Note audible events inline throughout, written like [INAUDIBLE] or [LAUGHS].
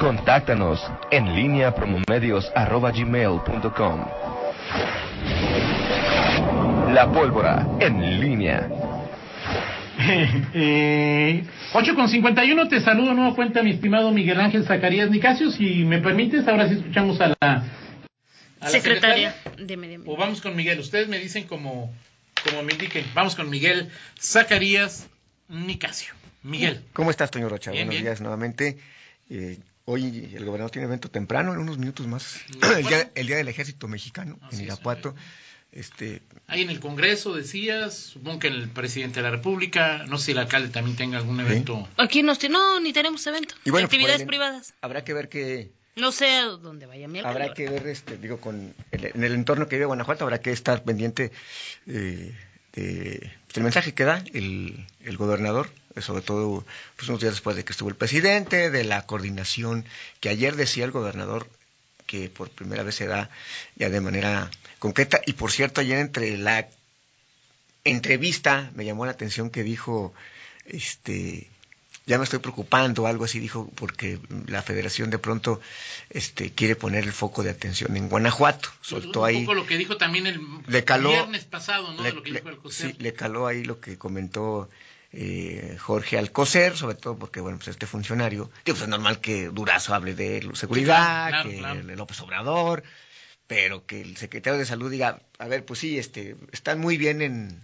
Contáctanos en línea promomedios.com. La pólvora en línea. [LAUGHS] Eh, 8 con 51, te saludo nuevo cuenta, mi estimado Miguel Ángel Zacarías Nicasio. Si me permites, ahora sí escuchamos a la, a la Secretaria. secretaria. Deme, deme. O vamos con Miguel. Ustedes me dicen como, como me indiquen. Vamos con Miguel Zacarías Nicasio. Miguel. ¿Cómo estás, Toño Rocha? Bien, Buenos bien. días nuevamente. Eh, hoy el gobernador tiene evento temprano, en unos minutos más. ¿De [CLEARS THROAT] el, día, el día del Ejército Mexicano Así en es, Irapuato. Este, Ahí en el Congreso decías, supongo que el presidente de la República, no sé si el alcalde también tenga algún evento. Aquí no, no, ni tenemos evento. y bueno, pues, Actividades privadas. Habrá que ver que No sé a dónde vaya mi alcalde. habrá que ver, este, digo, con el- en el entorno que vive Guanajuato habrá que estar pendiente eh, de, del mensaje que da el, el gobernador, sobre todo pues, unos días después de que estuvo el presidente, de la coordinación que ayer decía el gobernador que por primera vez se da ya de manera concreta. Y por cierto, ayer entre la entrevista me llamó la atención que dijo, este, ya me estoy preocupando, algo así dijo, porque la federación de pronto este, quiere poner el foco de atención en Guanajuato. Soltó un ahí, poco lo que dijo también el Le caló- viernes pasado, ¿no? le, de lo que le- dijo el Alcocer. sí, le caló ahí lo que comentó eh, Jorge Alcocer, sobre todo porque, bueno, pues este funcionario, digo, pues es normal que Durazo hable de seguridad, claro, que claro. López Obrador, pero que el secretario de salud diga, a ver, pues sí, este, están muy bien en,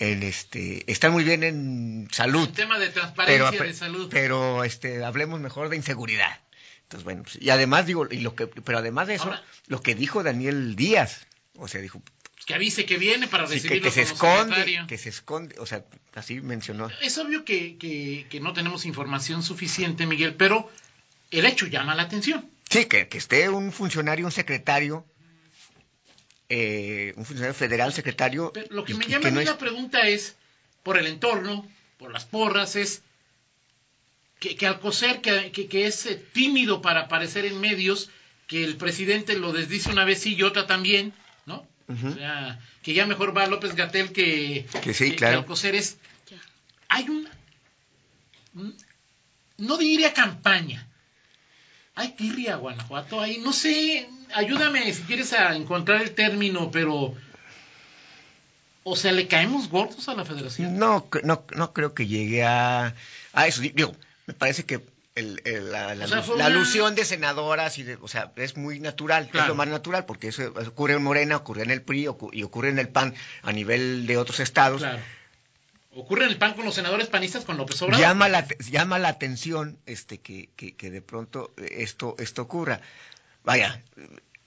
en este, están muy bien en salud, El tema de transparencia pero, de salud. pero este, hablemos mejor de inseguridad. Entonces, bueno, pues, y además digo, y lo que, pero además de eso, Ahora- lo que dijo Daniel Díaz, o sea, dijo, que avise que viene para sí, que, recibirlo que se esconde, secretario. que se esconde, o sea, así mencionó. Es obvio que, que, que no tenemos información suficiente, Miguel, pero el hecho llama la atención. Sí, que, que esté un funcionario, un secretario, eh, un funcionario federal secretario. Pero lo que me llama que no es- la pregunta es, por el entorno, por las porras, es que, que Alcocer, que, que, que es eh, tímido para aparecer en medios, que el presidente lo desdice una vez sí y otra también, ¿no? O sea, que ya mejor va López Gatel que, Que sí, claro. Alcocer es... Hay una... No diría campaña. Hay tirria, Guanajuato. Ahí, no sé, ayúdame si quieres a encontrar el término, pero... O sea, ¿le caemos gordos a la federación? No, no, no creo que llegue a, a eso. Digo, me parece que el- el- la, la O sea, la alusión de senadoras, y de, o sea, es muy natural, Claro. es lo más natural, porque eso ocurre en Morena, ocurre en el PRI y ocurre en el PAN a nivel de otros estados. Claro. Ocurre en el PAN con los senadores panistas con López Obrador. llama la, llama la atención este que, que, que de pronto esto esto ocurra vaya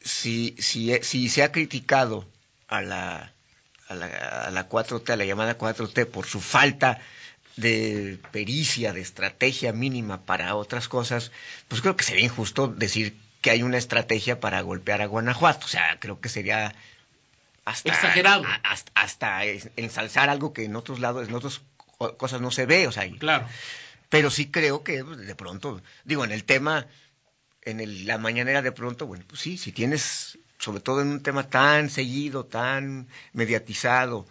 si si si se ha criticado a la a la, a la 4T a la llamada 4T por su falta de pericia de estrategia mínima para otras cosas pues creo que sería injusto decir que hay una estrategia para golpear a Guanajuato o sea creo que sería hasta, Exagerado. a- hasta, ensalzar algo que en otros lados, en otras co- cosas no se ve, o sea, Claro. pero sí creo que pues, de pronto, digo, en el tema, en el- la mañanera de pronto, bueno, pues sí, si tienes, sobre todo en un tema tan seguido, tan mediatizado,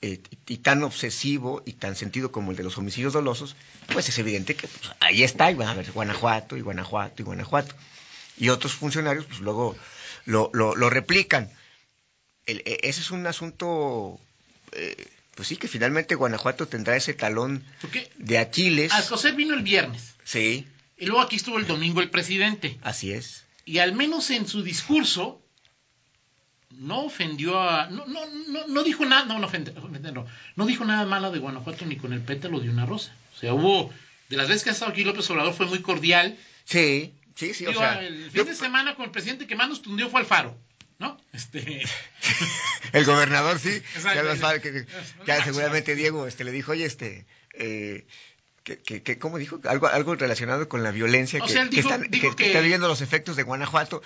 eh, y, tan obsesivo y tan sentido como el de los homicidios dolosos, pues es evidente que pues, ahí está, y van a ver Guanajuato, y Guanajuato, y Guanajuato. Y otros funcionarios, pues luego lo, lo, lo replican. El- e- ese es un asunto, eh, pues sí, que finalmente Guanajuato tendrá ese talón de Aquiles. Alcocer vino el viernes. Sí, Y luego aquí estuvo el domingo el presidente. así es. Y al menos en su discurso no ofendió a... No, no, no, no dijo nada... No, no, ofende- no. No dijo nada malo de Guanajuato ni con el pétalo de una rosa. O sea, hubo... De las veces que ha estado aquí López Obrador fue muy cordial. Sí, sí, sí, o sea, el fin yo- de semana con el presidente que más nos tundió fue Alfaro. ¿No? Este... [LAUGHS] el gobernador sí, [LAUGHS] Exacto. ya, que- [LAUGHS] ya seguramente Diego este, le dijo, oye, este, eh, que, que, que- ¿cómo dijo? Algo, algo relacionado con la violencia O que, sea, él que dijo- están, dijo que- viviendo los efectos de Guanajuato.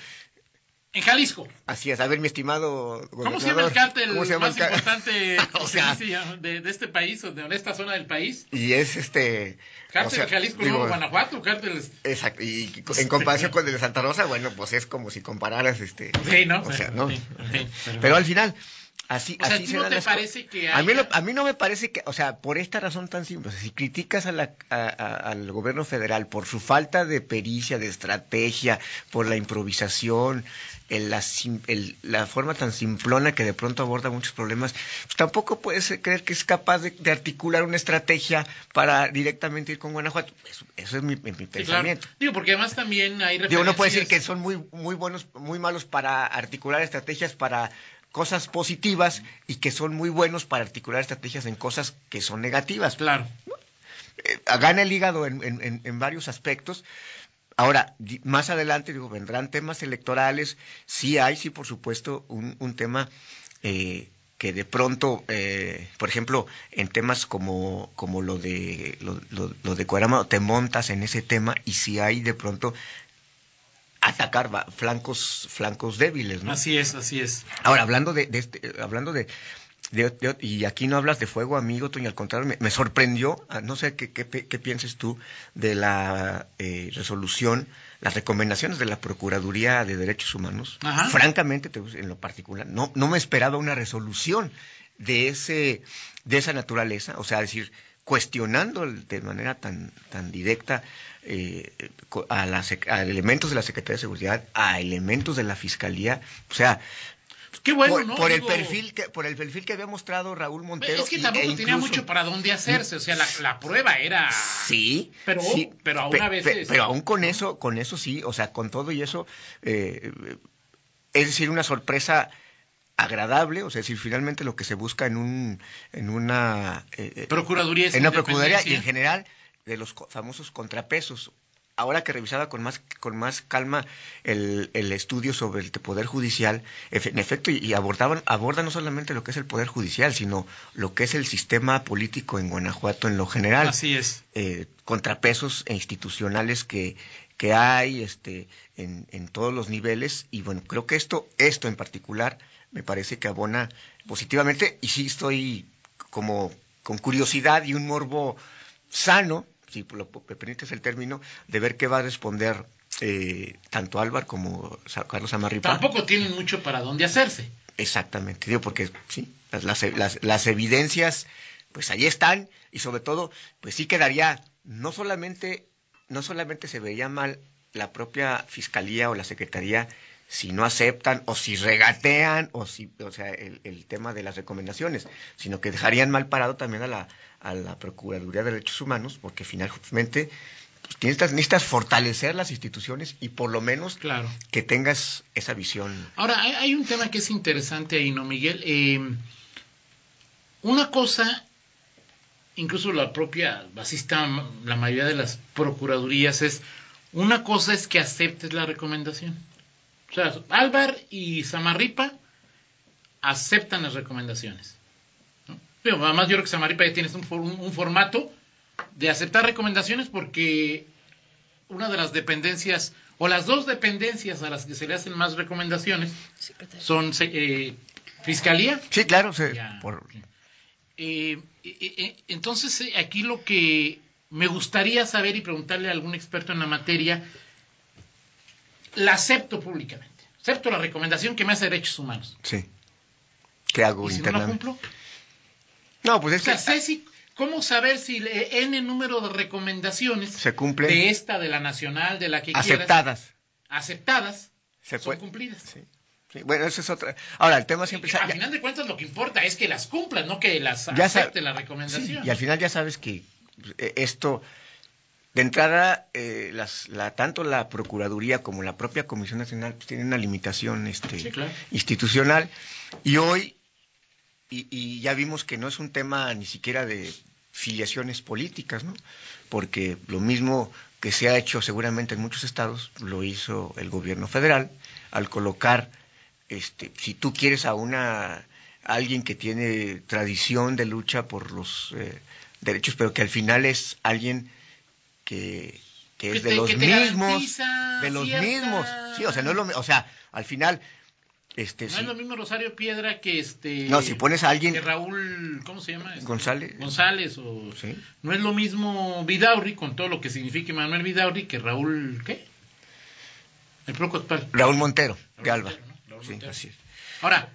En Jalisco. Así es, a ver, mi estimado ¿Cómo se llama el cártel ¿cómo se llama más el importante [LAUGHS] O sea, de, de este país o de esta zona del país? Y es este... Cártel o sea, de Jalisco, digo, no Guanajuato, cárteles... Exacto, y en comparación con el de Santa Rosa, bueno, pues es como si compararas este... Sí, ¿no? O sea, ¿no? Sí, sí, pero- Pero al final, Así, O sea, ¿a así se no dan te las parece que a mí, lo- a mí no me parece que, o sea, por esta razón tan simple, o sea, si criticas a la- a- al gobierno federal por su falta de pericia, de estrategia, por la improvisación, el- la, el- la forma tan simplona que de pronto aborda muchos problemas, pues tampoco puedes creer que es capaz de, de articular una estrategia para directamente ir con Guanajuato. Eso, eso es mi, mi Sí, claro. pensamiento. Digo, porque además también hay Digo, no puede decir que referencias- son muy, muy buenos, muy malos para articular estrategias para cosas positivas y que son muy buenos para articular estrategias en cosas que son negativas. Claro. Eh, gana el hígado en, en- en- en varios aspectos. Ahora, más adelante, digo, vendrán temas electorales. Sí hay, sí, por supuesto, un, un tema eh, que de pronto, eh, por ejemplo, en temas como, como lo de lo, lo- lo de Cuerama, te montas en ese tema y si hay de pronto atacar flancos flancos débiles, ¿no? Así es, así es. Ahora, hablando de, de este, hablando de, de- de- y aquí no hablas de fuego, amigo, Toño, al contrario, me, me sorprendió, ah, no sé qué, qué, pienses tú de la eh, resolución, las recomendaciones de la Procuraduría de Derechos Humanos. Ajá. Francamente, te- en lo particular, no, no me esperaba una resolución de ese, de esa naturaleza, o sea, decir, cuestionando de manera tan, tan directa eh, a, la sec- a elementos de la Secretaría de Seguridad, a elementos de la Fiscalía, o sea, Qué bueno, por, ¿no? por el perfil que por el perfil que había mostrado Raúl Montero Es que tampoco e tenía incluso- mucho para dónde hacerse. O sea, la, la prueba era. sí Pero- sí, pero aún pe- a veces- pe- pero aún con eso con eso sí o sea con todo y eso eh, es decir una sorpresa agradable o sea decir finalmente lo que se busca en un en una eh, eh, Procuraduría en una procuraduría y en general de los famosos contrapesos. Ahora que revisaba con más con más calma el, el estudio sobre el poder judicial, en efecto, y, y abordaban aborda no solamente lo que es el poder judicial, sino lo que es el sistema político en Guanajuato en lo general Así es. eh, contrapesos e institucionales que, que hay este, en, en todos los niveles. Y bueno, creo que esto, esto en particular me parece que abona positivamente y sí estoy como con curiosidad y un morbo sano, si lo, me permites el término, de ver qué va a responder eh, tanto Álvaro como Carlos Amarripa. Tampoco tienen mucho para dónde hacerse. Exactamente, digo, porque sí, las, las, las- las evidencias, pues ahí están, y sobre todo, pues sí quedaría, no solamente, no solamente se vería mal la propia fiscalía o la secretaría si no aceptan o si regatean o si, o sea, el, el tema de las recomendaciones, sino que dejarían mal parado también a la, a la Procuraduría de Derechos Humanos, porque finalmente pues, necesitas, necesitas fortalecer las instituciones y por lo menos Claro. que tengas esa visión. Ahora, hay, hay un tema que es interesante ahí, ¿no, Miguel? Eh, una cosa, incluso la propia, así está la mayoría de las procuradurías, es, una cosa es que aceptes la recomendación. O sea, Álvar y Samarripa aceptan las recomendaciones. ¿no? Pero además yo creo que Samarripa ya tienes un, for- un- formato de aceptar recomendaciones porque una de las dependencias, o las dos dependencias a las que se le hacen más recomendaciones, son se- eh, Fiscalía. Sí, claro, se- por- Eh, eh, eh, entonces, eh, aquí lo que me gustaría saber y preguntarle a algún experto en la materia, la acepto públicamente. Acepto la recomendación que me hace derechos humanos. Sí. ¿Qué hago ¿Y si no la cumplo? No, pues O es sea, que sé si- ¿cómo saber si le- N número de recomendaciones se cumplen de esta, de la nacional, de la que quieras, aceptadas. aceptadas, Se son puede- cumplidas? Sí, sí. Bueno, eso es otra. Ahora, el tema siempre... Sa- al final de cuentas lo que importa es que las cumplan, no que las Ya acepte la sí, recomendación. y al final ya sabes que eh, esto... De entrada, eh, las, la, tanto la Procuraduría como la propia Comisión Nacional pues, tienen una limitación este, Sí, claro. institucional. Y hoy, y, y ya vimos que no es un tema ni siquiera de filiaciones políticas, ¿no? Porque lo mismo que se ha hecho seguramente en muchos estados, lo hizo el gobierno federal al colocar, este, si tú quieres a una a alguien que tiene tradición de lucha por los eh, derechos, pero que al final es alguien que, que Que es de te- los mismos, de los cierta- mismos, sí, o sea, no es lo, o sea, al final, este, No sí, es lo mismo Rosario Piedra que este. No, si pones a alguien- Que Raúl, ¿cómo se llama? Este, González. González o. Sí. No es lo mismo Vidaurri, con todo lo que significa Manuel Vidaurri, que Raúl. ¿Qué? El Proco actual. Raúl Montero, de Raúl Alba. Montero. Raúl Sí, Montero. así es. Ahora,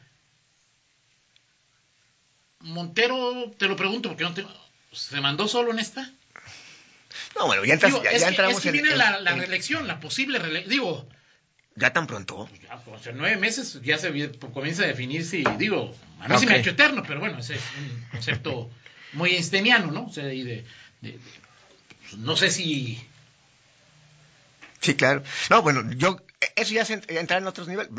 Montero, te lo pregunto porque no te... ¿Se mandó solo en esta? No, bueno, ya, entras, Digo, ya, es ya que, entramos es que en, viene en- la, la en- reelección, la posible reelección. Digo, ya tan pronto. ya, o sea, nueve meses ya se vi- comienza a definir si, digo, a mí se me ha hecho eterno, pero bueno, ese es un concepto muy einsteiniano, ¿no? O sea, y de, de- de- pues, no sé si... Sí, claro. No, bueno, yo, eso ya es ent- entrar en otros niveles.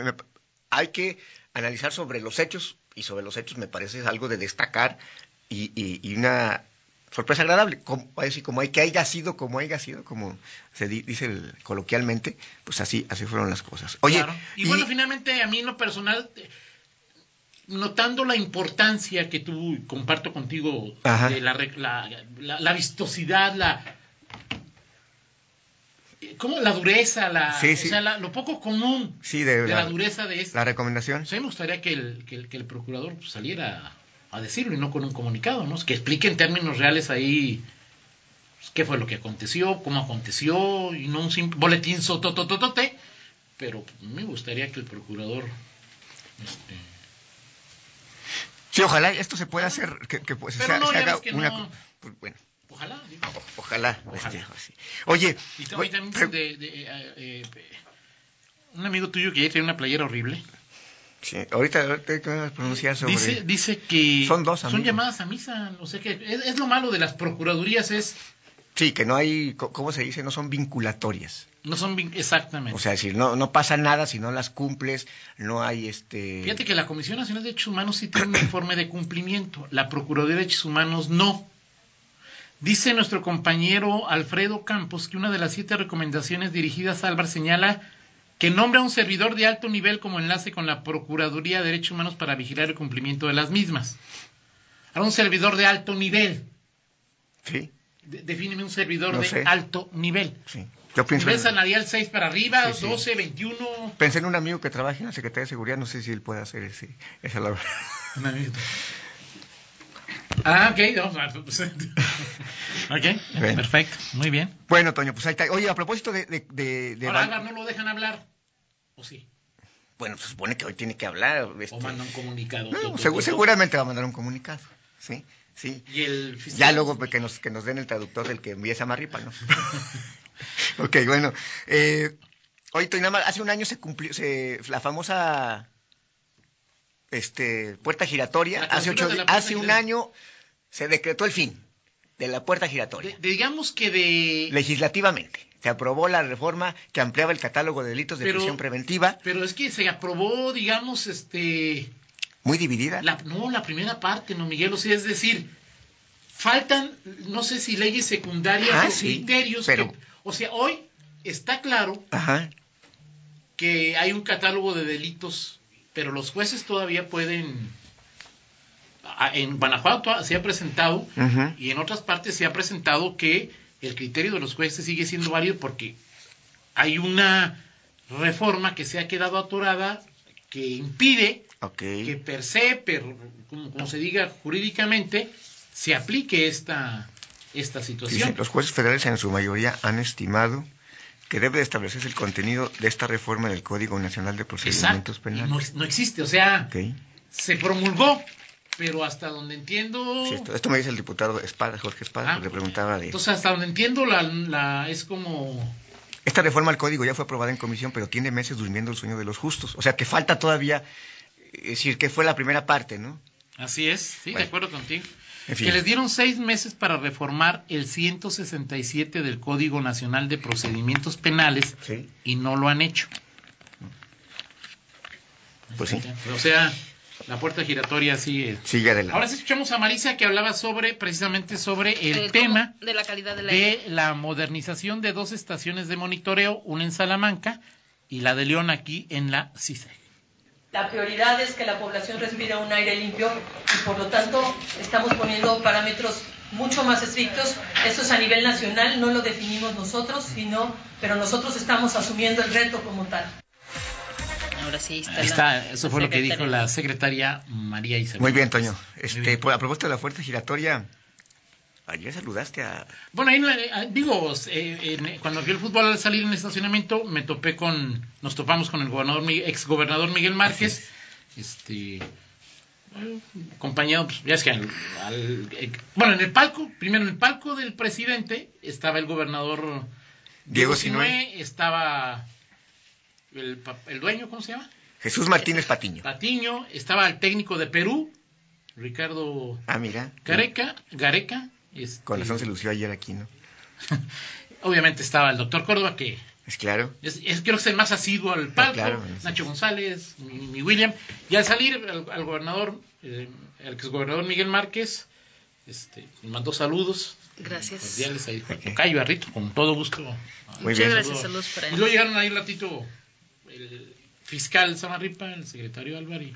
Hay que analizar sobre los hechos, y sobre los hechos me parece algo de destacar y, y- y una sorpresa agradable. Como, así como hay que haya sido como haya sido, como se di- dice el- coloquialmente, pues así, así fueron las cosas. Oye, Claro. Y, bueno, finalmente a mí en lo personal, eh, notando la importancia que tú comparto contigo Ajá. de la, la, la- la vistosidad, la ¿cómo? la dureza, la, Sí, o sea, la- lo poco común sí, de, de la, la, dureza de esto. la recomendación. O sea, me gustaría que el, que el, que el procurador pues, saliera a decirlo y no con un comunicado, ¿no? Que explique en términos reales ahí pues, qué fue lo que aconteció, cómo aconteció, y no un simple boletín sotototote, pero me gustaría que el procurador este, Sí, ojalá esto se pueda hacer, que, que pues, Pero se, no, se ya haga una... no. bueno, ojalá, digo. o- ojalá. Ojalá. este. Oye, Y también de, de, eh, eh, un amigo tuyo que ya tiene una playera horrible. sí, ahorita, ahorita hay que pronunciar sobre... Dice, dice que Son dos son amigos. llamadas a misa, o sea que es, es lo malo de las procuradurías es Sí, que no hay, ¿cómo se dice? No son vinculatorias. no son vin- exactamente. O sea, es decir, no, no pasa nada si no las cumples, no hay este... Fíjate que la Comisión Nacional de Derechos Humanos sí tiene un informe de cumplimiento, la Procuraduría de Derechos Humanos no. Dice nuestro compañero Alfredo Campos que una de las siete recomendaciones dirigidas a Álvar señala que nombra a un servidor de alto nivel como enlace con la Procuraduría de Derechos Humanos para vigilar el cumplimiento de las mismas. Ahora, un servidor de alto nivel. Sí, De- defíneme un servidor No de sé. alto nivel. sí. Yo pienso, Nivel en- salarial 6 para arriba, Sí, sí. 12, 21. pensé en un amigo que trabaja en la Secretaría de Seguridad, no sé si él puede hacer ese, esa labor. Ah, ok. no, [LAUGHS] pues, ok, Bueno. perfecto. Muy bien. Bueno, Toño, pues ahí está. Oye, a propósito de... de, de- de Ahora, Álvaro, no lo dejan hablar. ¿O sí? Bueno, se supone que hoy tiene que hablar. este, O manda un comunicado. no, seguramente va a mandar un comunicado, sí, sí. Y el fiscal. Ya luego pues, que nos, que nos den el traductor del que envía esa marripa, ¿no? [LAUGHS] ok, bueno. Eh, oye, Toño, nada más, hace un año se cumplió se, la famosa este, puerta giratoria. Hace, ocho puerta un año se decretó el fin de la puerta giratoria. De- digamos que de. Legislativamente. Se aprobó la reforma que ampliaba el catálogo de delitos de Pero- prisión preventiva, Pero es que se aprobó, digamos, este. muy dividida. La, no, la primera parte, no, Miguel. O sea, es decir, faltan, no sé si leyes secundarias Ah, o sí, criterios. pero- que- o sea, hoy está claro Ajá. que hay un catálogo de delitos, pero los jueces todavía pueden. En Guanajuato se ha presentado y en otras partes se ha presentado que el criterio de los jueces sigue siendo válido porque hay una reforma que se ha quedado atorada que impide que per se, per- como, como se diga jurídicamente, se aplique esta, esta situación. los jueces federales en su mayoría han estimado que debe de establecerse el contenido de esta reforma del Código Nacional de Procedimientos Exacto. Penales. no, no existe, o sea, se promulgó, pero hasta donde entiendo... Sí, esto, esto me dice el diputado Espada, Jorge Espada, Ah, le preguntaba de... Entonces, hasta donde entiendo, la, la, es como... Esta reforma al código ya fue aprobada en comisión, pero tiene meses durmiendo el sueño de los justos. O sea, que falta todavía, es decir, que fue la primera parte, ¿no? Así es, sí, Bueno. de acuerdo contigo. En fin. Que les dieron seis meses para reformar el 167 del Código Nacional de Procedimientos Penales Sí. y no lo han hecho. Pues sí. O sea, la puerta giratoria sigue. Sigue adelante. Ahora sí escuchamos a Marisa que hablaba sobre, precisamente sobre el Eh, tema de la calidad del aire. de la modernización de dos estaciones de monitoreo, una en Salamanca y la de León aquí en la CISEG. La prioridad es que la población respire un aire limpio y por lo tanto estamos poniendo parámetros mucho más estrictos. Esto es a nivel nacional, no lo definimos nosotros, sino, pero nosotros estamos asumiendo el reto como tal. Ahora sí está. Eso fue lo que dijo la secretaria María Isabel. Muy bien, Toño. Este, bien. pues, a propósito de la fuerza giratoria, ayer saludaste a... Bueno, ahí eh, digo, eh, cuando fui al fútbol al salir en el estacionamiento, me topé con, nos topamos con el gobernador, ex gobernador Miguel Márquez, este, acompañado, pues, ya es que al- al- eh, bueno, en el palco, primero en el palco del presidente estaba el gobernador Diego Sinue, estaba el, el dueño, ¿cómo se llama? Jesús Martínez Patiño. Patiño, estaba el técnico de Perú, Ricardo Ah, mira. Gareca, Gareca, este, Con razón se lució ayer aquí, ¿no? [LAUGHS] obviamente estaba el doctor Córdoba, que Es claro. es, es- creo que es el más asiduo al palco, claro. Nacho González, mi, mi William, y al salir al, al gobernador, eh, el exgobernador Miguel Márquez, este, me mandó saludos. Gracias. Cordiales ahí, "Tocayo, Barrito, con todo gusto. Muy Muchas bien. gracias, saludos para Y él. luego llegaron ahí un ratito el fiscal Samarripa, el secretario Álvaro. y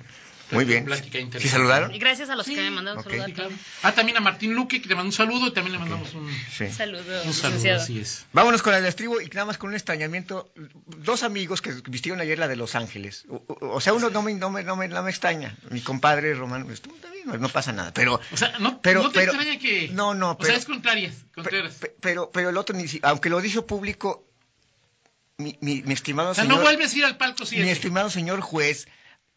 Muy bien. plática ¿Sí interesante. saludaron? Y gracias a los Sí, que me mandaron ok. saludar. Sí, claro. Ah, también a Martín Luque, que le mandó un saludo, y también le mandamos un, Sí. Saludos, un saludo, licenciado. así es. Vámonos con el estribo y nada más con un extrañamiento. Dos amigos que vistieron ayer la de Los Ángeles. O, o- o sea, uno no me, no, me, no, me, no me extraña. Mi compadre Román, bien, no, no pasa nada. Pero, O sea, no, Pero- no te pero- extraña que... no, no, O pero- sea, es contraria, pe- Contreras. pe- pero, pero el otro, ni si- aunque lo dijo público, mi, mi, mi estimado o sea, señor. no vuelves a ir al palco mi 7. estimado señor juez,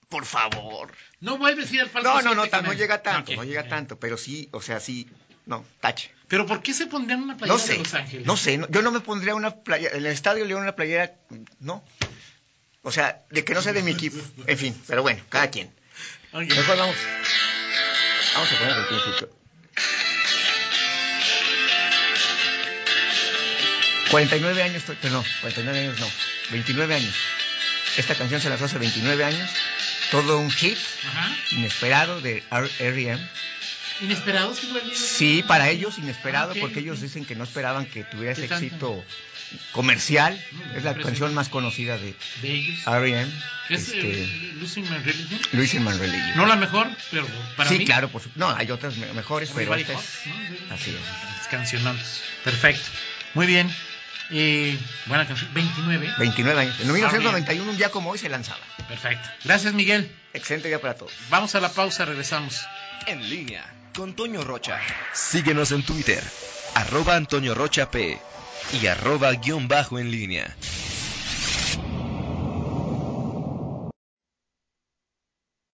por favor. No vuelves a ir al No, no, 7 no, no llega tanto, no llega tanto, pero sí, o sea, sí, no, tache. Pero ¿por qué se pondrían una playera No sé, de Los Ángeles? no sé, no- yo no me pondría una playera, en el estadio León una playera, no. O sea, de que no sea de mi equipo, en fin, pero bueno, cada quien. Ok. Mejor vamos, vamos a poner el principio. 49 años, pero no, 49 años no, 29 años. Esta canción se lanzó hace 29 años, todo un hit Ajá. inesperado de R.E.M. ¿Inesperados sí para ellos inesperado, Ah, porque ellos dicen que no esperaban que tuviera ese éxito comercial. Mm, es la canción más conocida de de ellos. R.E.M. ¿Es este, eh, Losing My Religion? Luis Man Religion. No la mejor, pero para sí, mí... claro, por no, hay otras me- mejores, pero Everybody esta Hot, es... ¿no? Sí. Así es. Es cancionón. Perfecto. Muy bien. Eh, buena canción. 29. 29 años. Ah, En 1991, un día como hoy, se lanzaba. Perfecto. Gracias, Miguel. Excelente día para todos. Vamos a la pausa, regresamos. En línea con Toño Rocha. Síguenos en Twitter, arroba Antonio Rocha P y arroba guion bajo en línea.